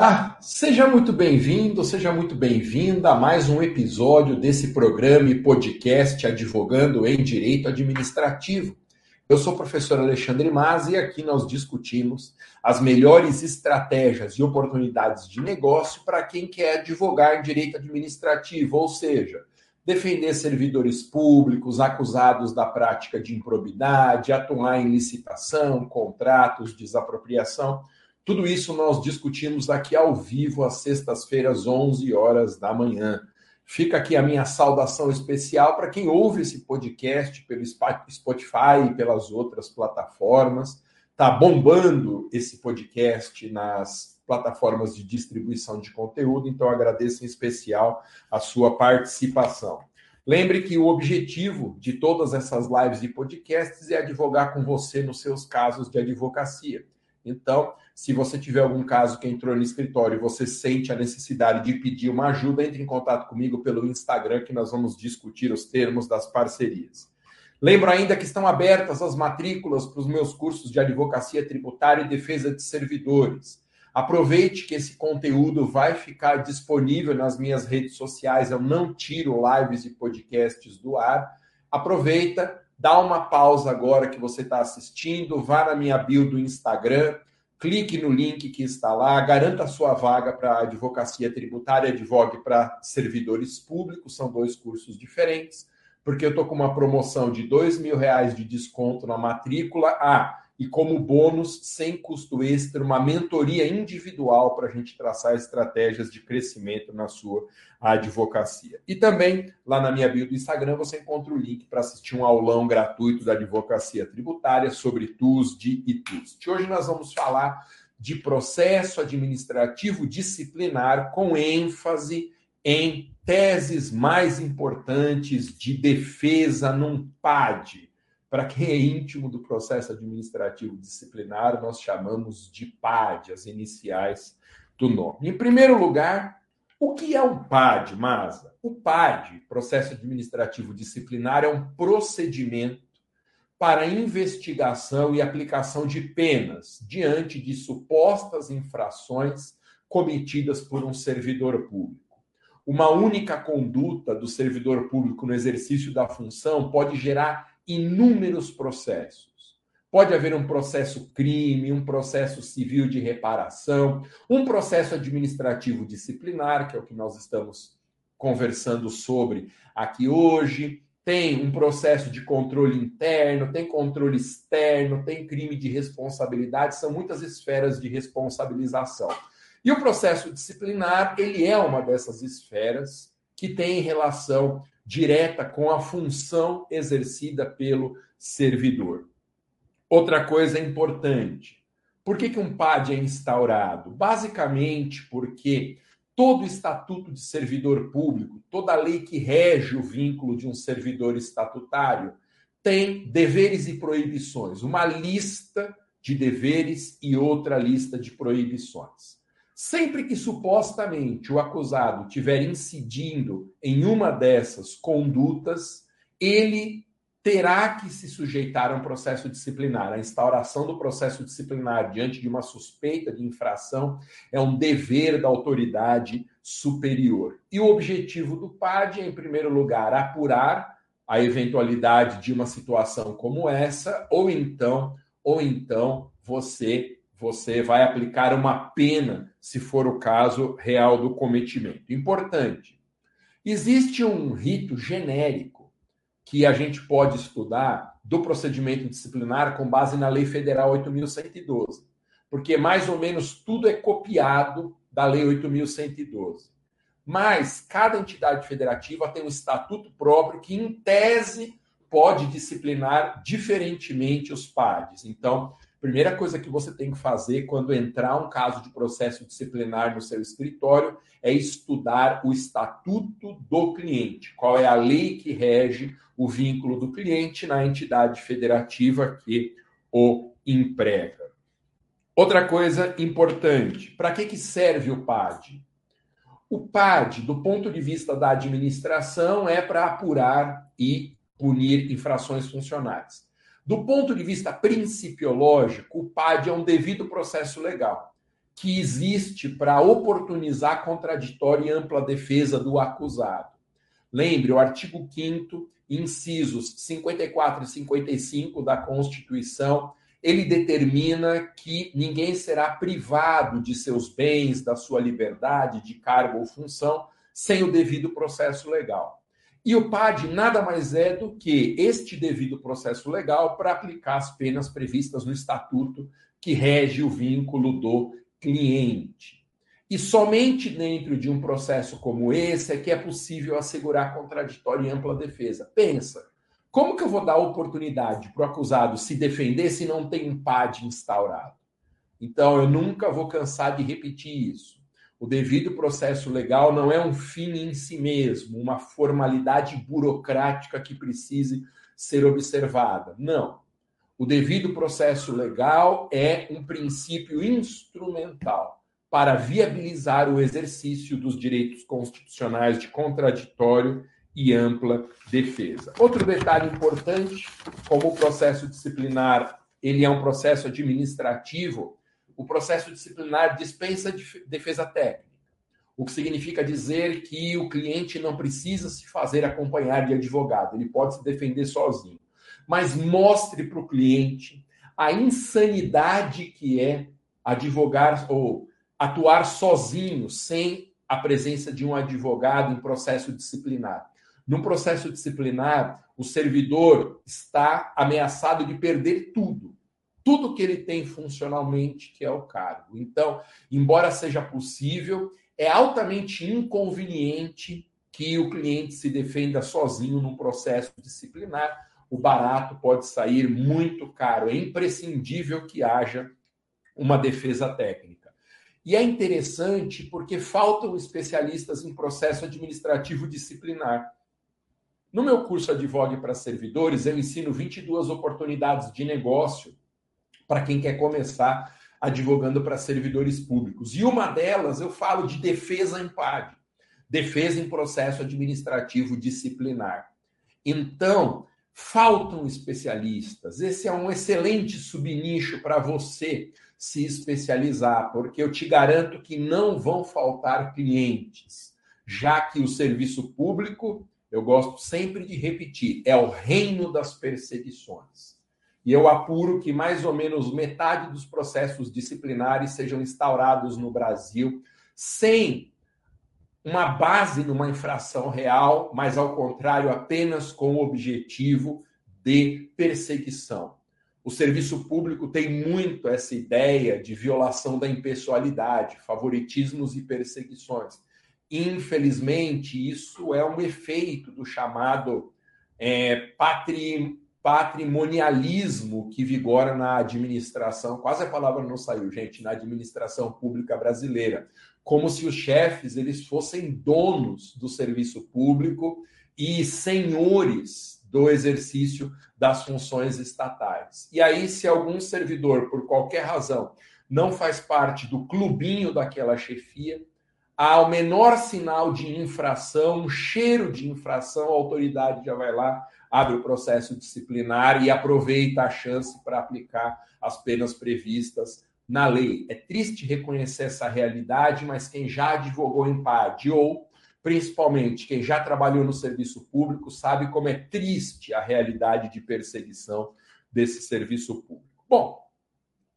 Ah, seja muito bem-vindo, seja muito bem-vinda a mais um episódio desse programa e podcast Advogando em Direito Administrativo. Eu sou o professor Alexandre Mas e aqui nós discutimos as melhores estratégias e oportunidades de negócio para quem quer advogar em direito administrativo, ou seja, defender servidores públicos acusados da prática de improbidade, atuar em licitação, contratos, desapropriação. Tudo isso nós discutimos aqui ao vivo às sextas-feiras, 11 horas da manhã. Fica aqui a minha saudação especial para quem ouve esse podcast pelo Spotify e pelas outras plataformas. Tá bombando esse podcast nas plataformas de distribuição de conteúdo, então agradeço em especial a sua participação. Lembre que o objetivo de todas essas lives e podcasts é advogar com você nos seus casos de advocacia. Então, se você tiver algum caso que entrou no escritório e você sente a necessidade de pedir uma ajuda, entre em contato comigo pelo Instagram que nós vamos discutir os termos das parcerias. Lembro ainda que estão abertas as matrículas para os meus cursos de advocacia tributária e defesa de servidores. Aproveite que esse conteúdo vai ficar disponível nas minhas redes sociais. Eu não tiro lives e podcasts do ar. Aproveita, dá uma pausa agora que você está assistindo, vá na minha bio do Instagram, clique no link que está lá, garanta a sua vaga para advocacia tributária, advogue para servidores públicos, são dois cursos diferentes, porque eu estou com uma promoção de dois mil reais de desconto na matrícula. Ah, e como bônus, sem custo extra, uma mentoria individual para a gente traçar estratégias de crescimento na sua advocacia. E também, lá na minha bio do Instagram, você encontra o link para assistir um aulão gratuito da advocacia tributária sobre TUS, de e TUST. Hoje nós vamos falar de processo administrativo disciplinar com ênfase em teses mais importantes de defesa num PAD para quem é íntimo do processo administrativo disciplinar, nós chamamos de PAD, as iniciais do nome. Em primeiro lugar, o que é um PAD, Masa? O PAD, processo administrativo disciplinar, é um procedimento para investigação e aplicação de penas diante de supostas infrações cometidas por um servidor público. Uma única conduta do servidor público no exercício da função pode gerar inúmeros processos. Pode haver um processo crime, um processo civil de reparação, um processo administrativo disciplinar, que é o que nós estamos conversando sobre aqui hoje. Tem um processo de controle interno, tem controle externo, tem crime de responsabilidade, são muitas esferas de responsabilização. E o processo disciplinar, ele é uma dessas esferas que tem relação direta com a função exercida pelo servidor. Outra coisa importante: por que, que um PAD é instaurado? Basicamente porque todo estatuto de servidor público, toda lei que rege o vínculo de um servidor estatutário, tem deveres e proibições, uma lista de deveres e outra lista de proibições. Sempre que supostamente o acusado tiver incidindo em uma dessas condutas, ele terá que se sujeitar a um processo disciplinar. A instauração do processo disciplinar diante de uma suspeita de infração é um dever da autoridade superior. E o objetivo do PAD é, em primeiro lugar, apurar a eventualidade de uma situação como essa, ou então, ou então você você vai aplicar uma pena, se for o caso real do cometimento. Importante. Existe um rito genérico que a gente pode estudar do procedimento disciplinar com base na Lei Federal 8112, porque mais ou menos tudo é copiado da Lei 8112. Mas cada entidade federativa tem um estatuto próprio que, em tese, pode disciplinar diferentemente os PADs. Então, Primeira coisa que você tem que fazer quando entrar um caso de processo disciplinar no seu escritório é estudar o estatuto do cliente. Qual é a lei que rege o vínculo do cliente na entidade federativa que o emprega. Outra coisa importante: para que, que serve o PAD? O PAD, do ponto de vista da administração, é para apurar e punir infrações funcionais. Do ponto de vista principiológico, o PAD é um devido processo legal, que existe para oportunizar contraditória e ampla defesa do acusado. Lembre, o artigo 5 incisos 54 e 55 da Constituição, ele determina que ninguém será privado de seus bens, da sua liberdade, de cargo ou função, sem o devido processo legal. E o PAD nada mais é do que este devido processo legal para aplicar as penas previstas no estatuto que rege o vínculo do cliente. E somente dentro de um processo como esse é que é possível assegurar contraditória e ampla defesa. Pensa, como que eu vou dar oportunidade para o acusado se defender se não tem um PAD instaurado? Então, eu nunca vou cansar de repetir isso. O devido processo legal não é um fim em si mesmo, uma formalidade burocrática que precise ser observada. Não. O devido processo legal é um princípio instrumental para viabilizar o exercício dos direitos constitucionais de contraditório e ampla defesa. Outro detalhe importante, como o processo disciplinar, ele é um processo administrativo, o processo disciplinar dispensa defesa técnica, o que significa dizer que o cliente não precisa se fazer acompanhar de advogado, ele pode se defender sozinho mas mostre para o cliente a insanidade que é advogar ou atuar sozinho, sem a presença de um advogado em processo disciplinar. No processo disciplinar, o servidor está ameaçado de perder tudo, tudo que ele tem funcionalmente, que é o cargo. Então, embora seja possível, é altamente inconveniente que o cliente se defenda sozinho num processo disciplinar, o barato pode sair muito caro. É imprescindível que haja uma defesa técnica. E é interessante porque faltam especialistas em processo administrativo disciplinar. No meu curso Advogue para Servidores, eu ensino 22 oportunidades de negócio para quem quer começar advogando para servidores públicos. E uma delas eu falo de defesa em PAD, defesa em processo administrativo disciplinar. Então, Faltam especialistas. Esse é um excelente subnicho para você se especializar, porque eu te garanto que não vão faltar clientes, já que o serviço público, eu gosto sempre de repetir, é o reino das perseguições. E eu apuro que mais ou menos metade dos processos disciplinares sejam instaurados no Brasil sem uma base numa infração real, mas ao contrário, apenas com o objetivo de perseguição. O serviço público tem muito essa ideia de violação da impessoalidade, favoritismos e perseguições. Infelizmente, isso é um efeito do chamado é, patri, patrimonialismo que vigora na administração. Quase a palavra não saiu, gente, na administração pública brasileira como se os chefes eles fossem donos do serviço público e senhores do exercício das funções estatais. E aí, se algum servidor, por qualquer razão, não faz parte do clubinho daquela chefia, há o menor sinal de infração, um cheiro de infração, a autoridade já vai lá, abre o processo disciplinar e aproveita a chance para aplicar as penas previstas na lei. É triste reconhecer essa realidade, mas quem já advogou em PAD ou, principalmente, quem já trabalhou no serviço público sabe como é triste a realidade de perseguição desse serviço público. Bom,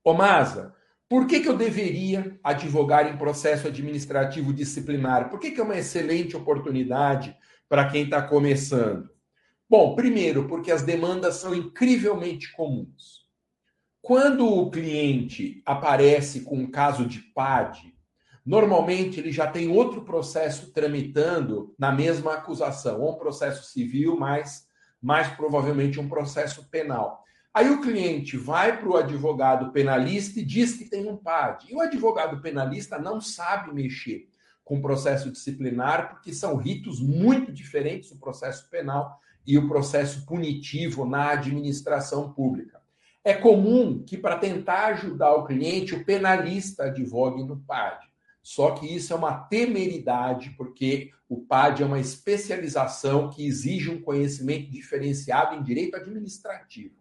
Omasa, por que, que eu deveria advogar em processo administrativo disciplinar? Por que, que é uma excelente oportunidade para quem está começando? Bom, primeiro, porque as demandas são incrivelmente comuns. Quando o cliente aparece com um caso de PAD, normalmente ele já tem outro processo tramitando na mesma acusação, ou um processo civil, mas mais provavelmente um processo penal. Aí o cliente vai para o advogado penalista e diz que tem um PAD. E o advogado penalista não sabe mexer com o processo disciplinar, porque são ritos muito diferentes o processo penal e o processo punitivo na administração pública. É comum que, para tentar ajudar o cliente, o penalista advogue no PAD. Só que isso é uma temeridade, porque o PAD é uma especialização que exige um conhecimento diferenciado em direito administrativo.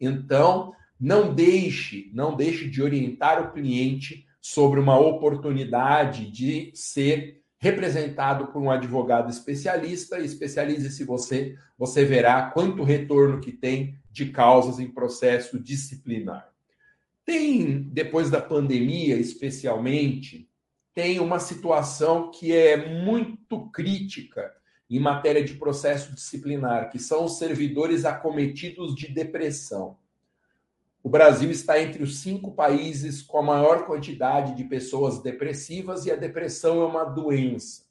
Então, não deixe, não deixe de orientar o cliente sobre uma oportunidade de ser representado por um advogado especialista. Especialize-se você, você verá quanto retorno que tem de causas em processo disciplinar. Tem, depois da pandemia, especialmente, tem uma situação que é muito crítica em matéria de processo disciplinar, que são os servidores acometidos de depressão. O Brasil está entre os cinco países com a maior quantidade de pessoas depressivas e a depressão é uma doença.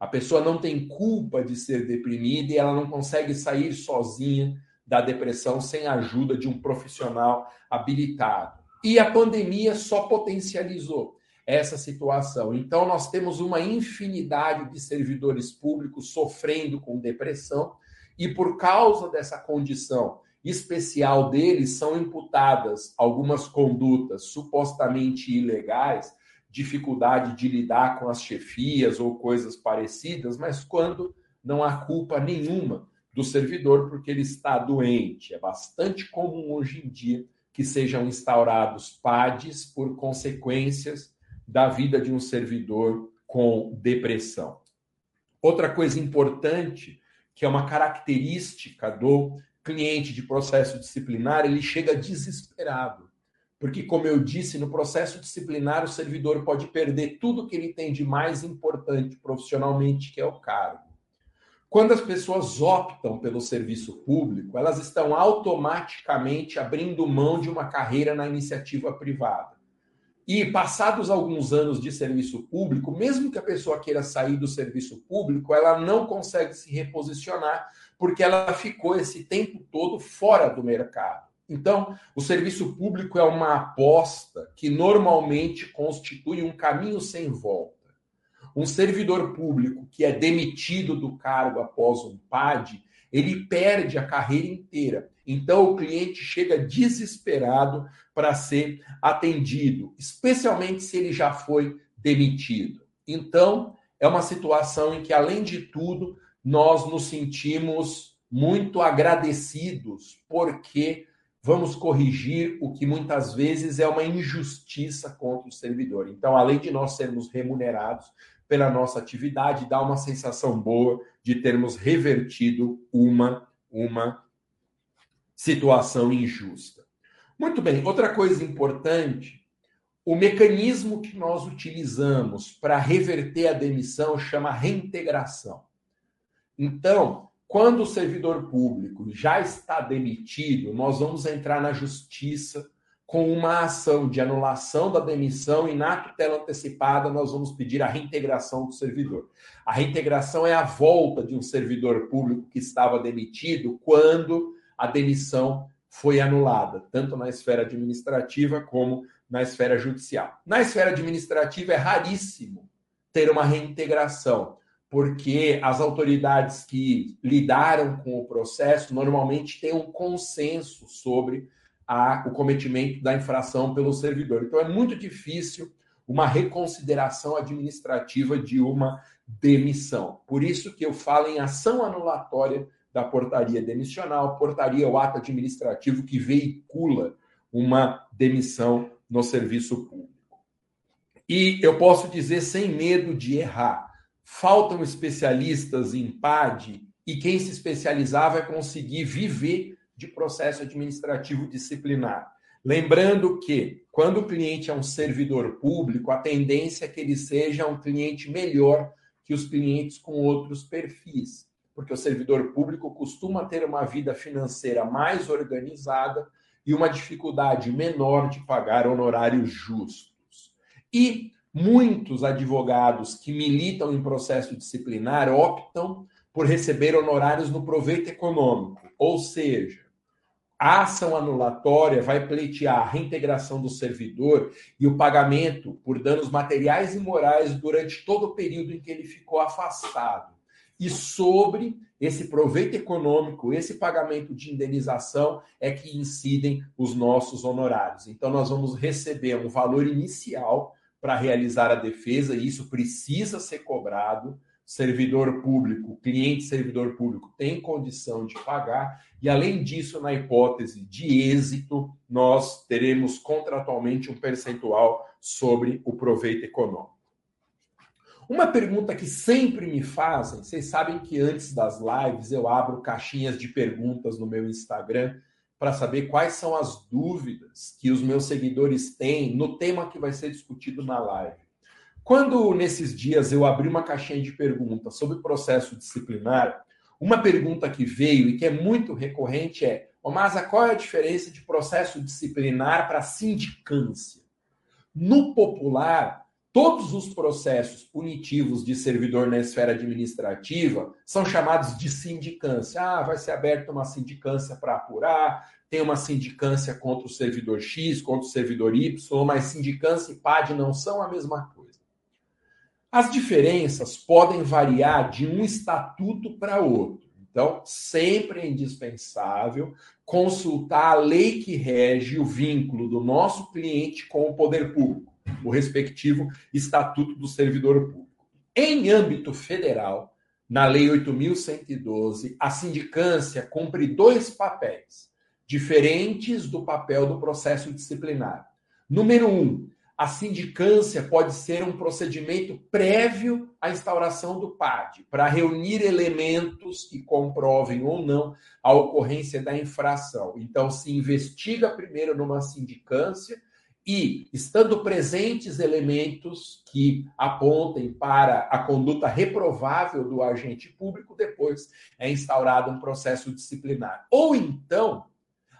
A pessoa não tem culpa de ser deprimida e ela não consegue sair sozinha da depressão sem a ajuda de um profissional habilitado. E a pandemia só potencializou essa situação. Então, nós temos uma infinidade de servidores públicos sofrendo com depressão, e por causa dessa condição especial deles, são imputadas algumas condutas supostamente ilegais, dificuldade de lidar com as chefias ou coisas parecidas, mas quando não há culpa nenhuma do servidor porque ele está doente. É bastante comum hoje em dia que sejam instaurados PADs por consequências da vida de um servidor com depressão. Outra coisa importante, que é uma característica do cliente de processo disciplinar, ele chega desesperado. Porque, como eu disse, no processo disciplinar, o servidor pode perder tudo que ele tem de mais importante profissionalmente, que é o cargo. Quando as pessoas optam pelo serviço público, elas estão automaticamente abrindo mão de uma carreira na iniciativa privada. E passados alguns anos de serviço público, mesmo que a pessoa queira sair do serviço público, ela não consegue se reposicionar porque ela ficou esse tempo todo fora do mercado. Então, o serviço público é uma aposta que normalmente constitui um caminho sem volta. Um servidor público que é demitido do cargo após um PAD, ele perde a carreira inteira. Então o cliente chega desesperado para ser atendido, especialmente se ele já foi demitido. Então, é uma situação em que, além de tudo, nós nos sentimos muito agradecidos, porque vamos corrigir o que muitas vezes é uma injustiça contra o servidor. Então, além de nós sermos remunerados, pela nossa atividade, dá uma sensação boa de termos revertido uma, uma situação injusta. Muito bem, outra coisa importante, o mecanismo que nós utilizamos para reverter a demissão chama reintegração. Então, quando o servidor público já está demitido, nós vamos entrar na justiça com uma ação de anulação da demissão e na tutela antecipada nós vamos pedir a reintegração do servidor. A reintegração é a volta de um servidor público que estava demitido quando a demissão foi anulada, tanto na esfera administrativa como na esfera judicial. Na esfera administrativa é raríssimo ter uma reintegração, porque as autoridades que lidaram com o processo normalmente têm um consenso sobre a, o cometimento da infração pelo servidor. Então, é muito difícil uma reconsideração administrativa de uma demissão. Por isso que eu falo em ação anulatória da portaria demissional. Portaria é o ato administrativo que veicula uma demissão no serviço público. E eu posso dizer sem medo de errar, faltam especialistas em PAD e quem se especializar vai conseguir viver de processo administrativo disciplinar. Lembrando que, quando o cliente é um servidor público, a tendência é que ele seja um cliente melhor que os clientes com outros perfis, porque o servidor público costuma ter uma vida financeira mais organizada e uma dificuldade menor de pagar honorários justos. E muitos advogados que militam em processo disciplinar optam por receber honorários no proveito econômico, ou seja, a ação anulatória vai pleitear a reintegração do servidor e o pagamento por danos materiais e morais durante todo o período em que ele ficou afastado. E sobre esse proveito econômico, esse pagamento de indenização é que incidem os nossos honorários. Então, nós vamos receber um valor inicial para realizar a defesa, e isso precisa ser cobrado servidor público, cliente servidor público tem condição de pagar, e além disso, na hipótese de êxito, nós teremos contratualmente um percentual sobre o proveito econômico. Uma pergunta que sempre me fazem, vocês sabem que antes das lives eu abro caixinhas de perguntas no meu Instagram para saber quais são as dúvidas que os meus seguidores têm no tema que vai ser discutido na live. Quando nesses dias eu abri uma caixinha de perguntas sobre processo disciplinar, uma pergunta que veio e que é muito recorrente é: Ô Masa, qual é a diferença de processo disciplinar para sindicância? No popular, Todos os processos punitivos de servidor na esfera administrativa são chamados de sindicância. Ah, vai ser aberta uma sindicância para apurar, tem uma sindicância contra o servidor X, contra o servidor Y, mas sindicância e PAD não são a mesma coisa. As diferenças podem variar de um estatuto para outro. Então, sempre é indispensável consultar a lei que rege o vínculo do nosso cliente com o poder público o respectivo Estatuto do Servidor Público. Em âmbito federal, na Lei 8.112, a sindicância cumpre dois papéis, diferentes do papel do processo disciplinar. Número um, a sindicância pode ser um procedimento prévio à instauração do PAD, para reunir elementos que comprovem ou não a ocorrência da infração. Então, se investiga primeiro numa sindicância e, estando presentes elementos que apontem para a conduta reprovável do agente público, depois é instaurado um processo disciplinar. Ou então,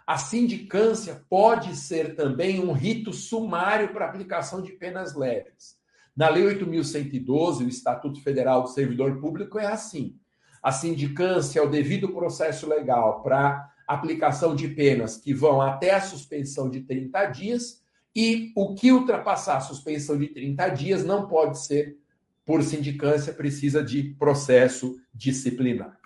a sindicância pode ser também um rito sumário para aplicação de penas leves. Na Lei 8.112, o Estatuto Federal do Servidor Público é assim. A sindicância é o devido processo legal para aplicação de penas que vão até a suspensão de 30 dias e o que ultrapassar a suspensão de 30 dias não pode ser por sindicância, precisa de processo disciplinar.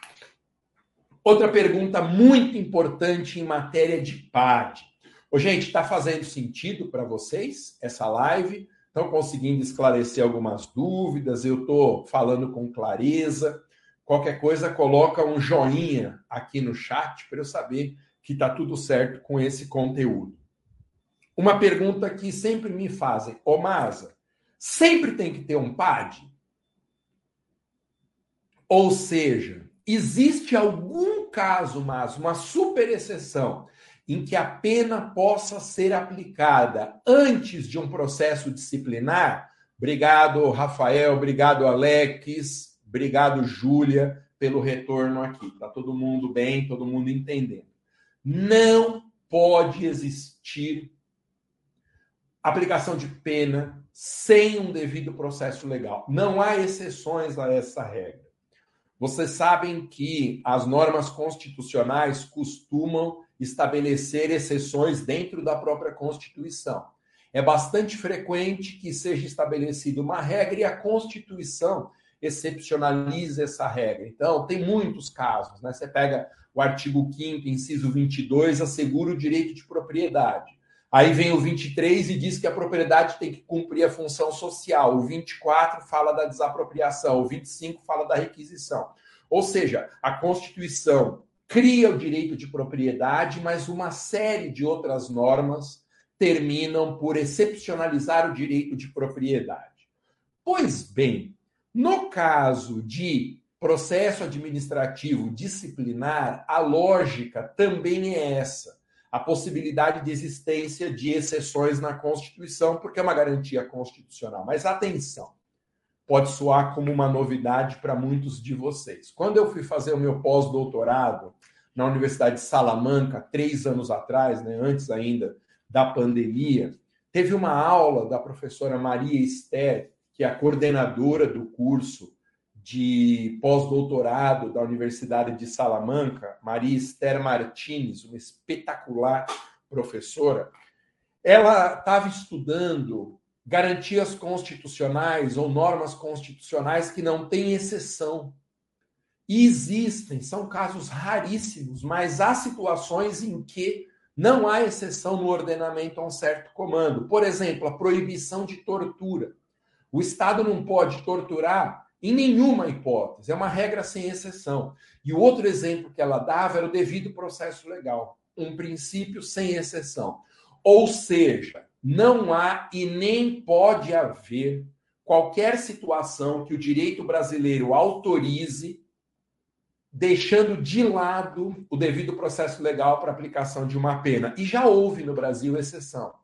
Outra pergunta muito importante em matéria de PAD. Ô, gente, está fazendo sentido para vocês essa live? Estão conseguindo esclarecer algumas dúvidas? Eu estou falando com clareza. Qualquer coisa, coloca um joinha aqui no chat para eu saber que está tudo certo com esse conteúdo. Uma pergunta que sempre me fazem, ô Masa, sempre tem que ter um PAD? Ou seja, existe algum caso, mas uma super exceção, em que a pena possa ser aplicada antes de um processo disciplinar? Obrigado, Rafael, obrigado, Alex, obrigado, Júlia, pelo retorno aqui. Tá todo mundo bem, todo mundo entendendo. Não pode existir aplicação de pena sem um devido processo legal. Não há exceções a essa regra. Vocês sabem que as normas constitucionais costumam estabelecer exceções dentro da própria Constituição. É bastante frequente que seja estabelecida uma regra e a Constituição excepcionaliza essa regra. Então, tem muitos casos, né? Você pega o artigo 5 inciso 22, assegura o direito de propriedade. Aí vem o 23 e diz que a propriedade tem que cumprir a função social. O 24 fala da desapropriação. O 25 fala da requisição. Ou seja, a Constituição cria o direito de propriedade, mas uma série de outras normas terminam por excepcionalizar o direito de propriedade. Pois bem, no caso de processo administrativo disciplinar, a lógica também é essa a possibilidade de existência de exceções na Constituição, porque é uma garantia constitucional. Mas atenção, pode soar como uma novidade para muitos de vocês. Quando eu fui fazer o meu pós-doutorado na Universidade de Salamanca, três anos atrás, né, antes ainda da pandemia, teve uma aula da professora Maria Esther, que é a coordenadora do curso de pós-doutorado da Universidade de Salamanca, Maria Esther Martins, uma espetacular professora, ela estava estudando garantias constitucionais ou normas constitucionais que não têm exceção. E existem, são casos raríssimos, mas há situações em que não há exceção no ordenamento a um certo comando. Por exemplo, a proibição de tortura. O Estado não pode torturar em nenhuma hipótese. É uma regra sem exceção. E o outro exemplo que ela dava era o devido processo legal. Um princípio sem exceção. Ou seja, não há e nem pode haver qualquer situação que o direito brasileiro autorize deixando de lado o devido processo legal para aplicação de uma pena. E já houve no Brasil exceção.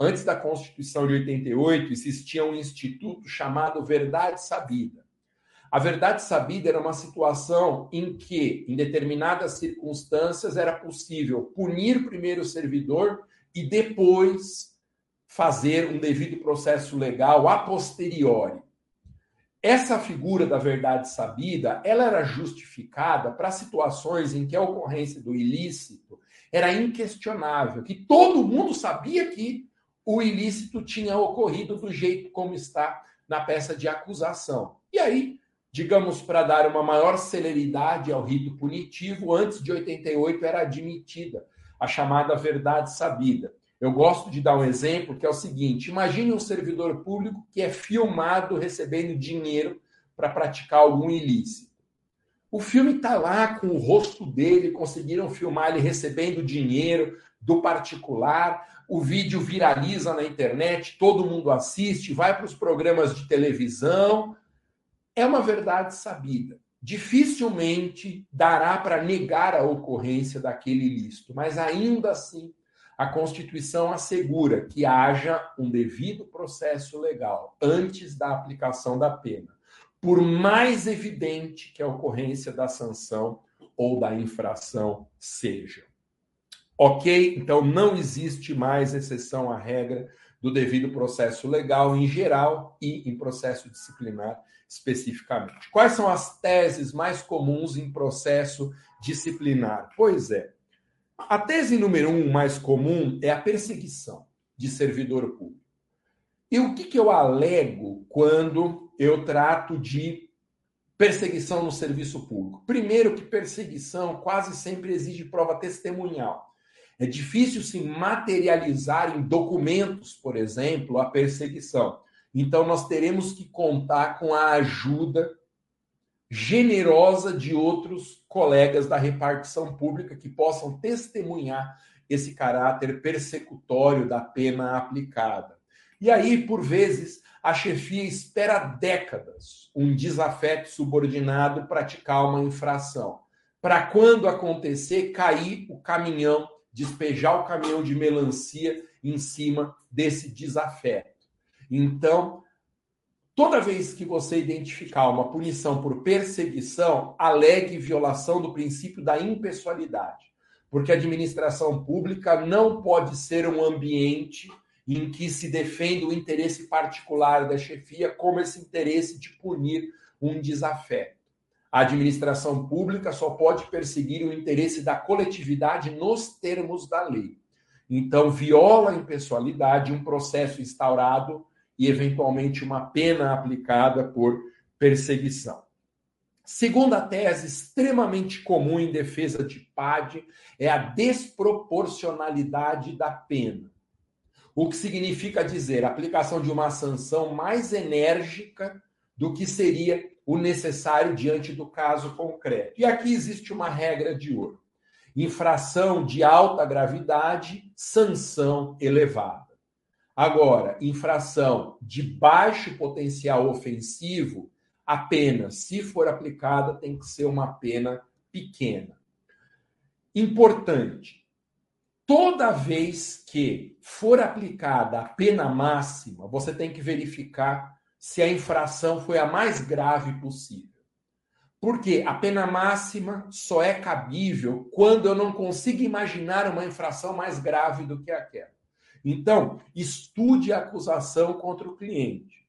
Antes da Constituição de 88, existia um instituto chamado Verdade Sabida. A verdade sabida era uma situação em que, em determinadas circunstâncias, era possível punir primeiro o servidor e depois fazer um devido processo legal a posteriori. Essa figura da verdade sabida, ela era justificada para situações em que a ocorrência do ilícito era inquestionável, que todo mundo sabia que o ilícito tinha ocorrido do jeito como está na peça de acusação. E aí, digamos, para dar uma maior celeridade ao rito punitivo, antes de 88 era admitida a chamada verdade sabida. Eu gosto de dar um exemplo que é o seguinte: imagine um servidor público que é filmado recebendo dinheiro para praticar algum ilícito. O filme está lá com o rosto dele, conseguiram filmar ele recebendo dinheiro do particular, o vídeo viraliza na internet, todo mundo assiste, vai para os programas de televisão. É uma verdade sabida. Dificilmente dará para negar a ocorrência daquele ilícito, mas ainda assim a Constituição assegura que haja um devido processo legal antes da aplicação da pena, por mais evidente que a ocorrência da sanção ou da infração seja. Ok? Então não existe mais exceção à regra do devido processo legal em geral e em processo disciplinar especificamente. Quais são as teses mais comuns em processo disciplinar? Pois é, a tese número um mais comum é a perseguição de servidor público. E o que, que eu alego quando eu trato de perseguição no serviço público? Primeiro, que perseguição quase sempre exige prova testemunhal. É difícil se materializar em documentos, por exemplo, a perseguição. Então, nós teremos que contar com a ajuda generosa de outros colegas da repartição pública que possam testemunhar esse caráter persecutório da pena aplicada. E aí, por vezes, a chefia espera décadas um desafeto subordinado praticar uma infração, para quando acontecer, cair o caminhão, despejar o caminhão de melancia em cima desse desafeto. Então, Toda vez que você identificar uma punição por perseguição, alegue violação do princípio da impessoalidade. Porque a administração pública não pode ser um ambiente em que se defende o interesse particular da chefia como esse interesse de punir um desafeto. A administração pública só pode perseguir o interesse da coletividade nos termos da lei. Então, viola a impessoalidade um processo instaurado e, eventualmente, uma pena aplicada por perseguição. Segunda tese, extremamente comum em defesa de PAD, é a desproporcionalidade da pena. O que significa dizer a aplicação de uma sanção mais enérgica do que seria o necessário diante do caso concreto. E aqui existe uma regra de ouro: infração de alta gravidade, sanção elevada. Agora, infração de baixo potencial ofensivo, a pena, se for aplicada, tem que ser uma pena pequena. Importante: toda vez que for aplicada a pena máxima, você tem que verificar se a infração foi a mais grave possível. Porque a pena máxima só é cabível quando eu não consigo imaginar uma infração mais grave do que aquela. Então, estude a acusação contra o cliente.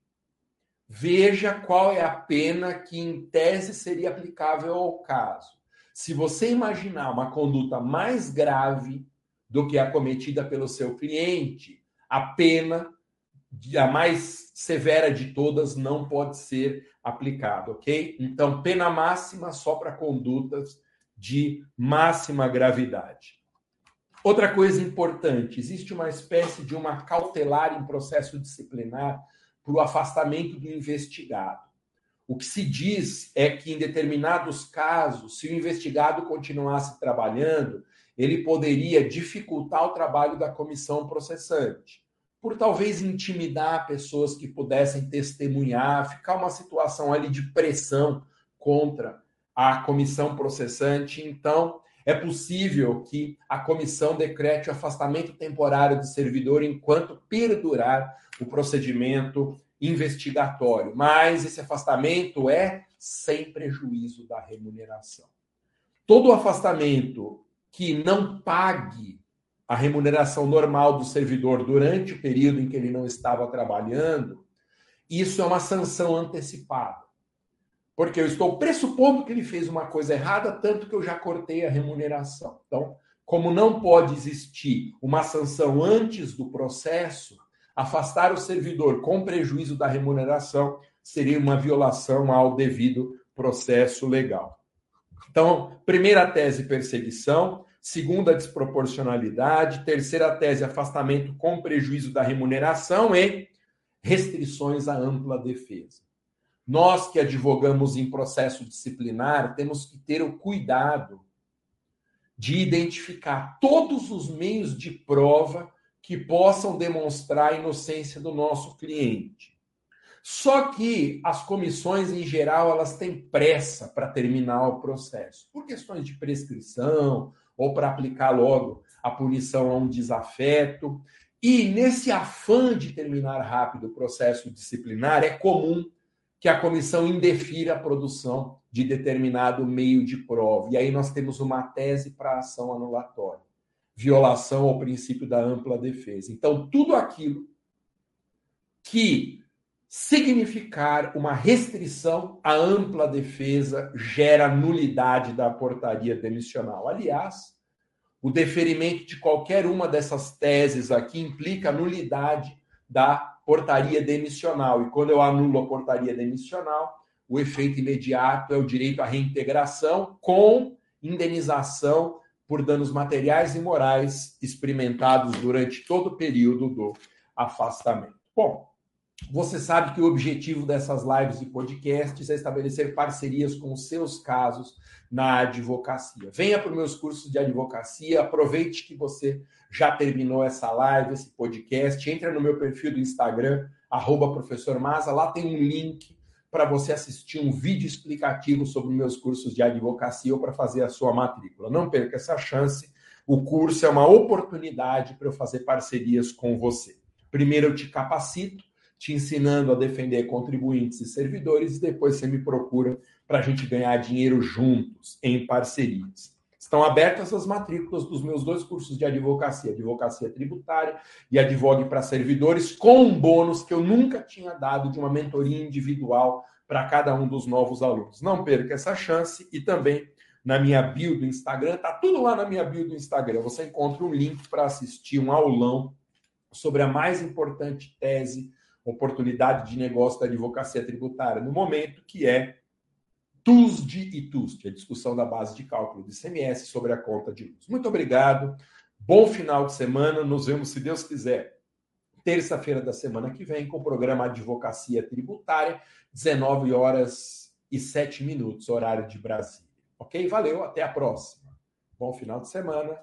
Veja qual é a pena que, em tese, seria aplicável ao caso. Se você imaginar uma conduta mais grave do que a cometida pelo seu cliente, a pena, a mais severa de todas, não pode ser aplicada, ok? Então, pena máxima só para condutas de máxima gravidade. Outra coisa importante: existe uma espécie de uma cautelar em processo disciplinar para o afastamento do investigado. O que se diz é que, em determinados casos, se o investigado continuasse trabalhando, ele poderia dificultar o trabalho da comissão processante. por talvez intimidar pessoas que pudessem testemunhar, ficar uma situação ali de pressão contra a comissão processante. Então, é possível que a comissão decrete o afastamento temporário do servidor enquanto perdurar o procedimento investigatório, mas esse afastamento é sem prejuízo da remuneração. Todo afastamento que não pague a remuneração normal do servidor durante o período em que ele não estava trabalhando, isso é uma sanção antecipada. Porque eu estou pressupondo que ele fez uma coisa errada, tanto que eu já cortei a remuneração. Então, como não pode existir uma sanção antes do processo, afastar o servidor com prejuízo da remuneração seria uma violação ao devido processo legal. Então, primeira tese, perseguição. Segunda, desproporcionalidade. Terceira tese, afastamento com prejuízo da remuneração e restrições à ampla defesa. Nós que advogamos em processo disciplinar temos que ter o cuidado de identificar todos os meios de prova que possam demonstrar a inocência do nosso cliente. Só que as comissões, em geral, elas têm pressa para terminar o processo, por questões de prescrição ou para aplicar logo a punição a um desafeto. E nesse afã de terminar rápido o processo disciplinar, é comum que a comissão indefira a produção de determinado meio de prova. E aí nós temos uma tese para ação anulatória, violação ao princípio da ampla defesa. Então, tudo aquilo que significar uma restrição à ampla defesa gera nulidade da portaria demissional. Aliás, o deferimento de qualquer uma dessas teses aqui implica nulidade da portaria demissional. E quando eu anulo a portaria demissional, o efeito imediato é o direito à reintegração com indenização por danos materiais e morais experimentados durante todo o período do afastamento. Bom, você sabe que o objetivo dessas lives e podcasts é estabelecer parcerias com os seus casos na advocacia. Venha para os meus cursos de advocacia, aproveite que você já terminou essa live, esse podcast, entra no meu perfil do Instagram, arroba professor Maza, lá tem um link para você assistir um vídeo explicativo sobre meus cursos de advocacia ou para fazer a sua matrícula. Não perca essa chance, o curso é uma oportunidade para eu fazer parcerias com você. Primeiro eu te capacito, te ensinando a defender contribuintes e servidores, e depois você me procura para a gente ganhar dinheiro juntos, em parcerias. Estão abertas as matrículas dos meus dois cursos de advocacia, advocacia tributária e advogue para servidores, com um bônus que eu nunca tinha dado de uma mentoria individual para cada um dos novos alunos. Não perca essa chance e também na minha bio do Instagram, tá tudo lá na minha bio do Instagram. Você encontra um link para assistir um aulão sobre a mais importante tese oportunidade de negócio da advocacia tributária no momento, que é TUSD e TUST, a discussão da base de cálculo do ICMS sobre a conta de luz. Muito obrigado, bom final de semana, nos vemos, se Deus quiser, terça-feira da semana que vem, com o programa Advocacia Tributária, 19 horas e 7 minutos, horário de Brasília. Ok? Valeu, até a próxima. Bom final de semana.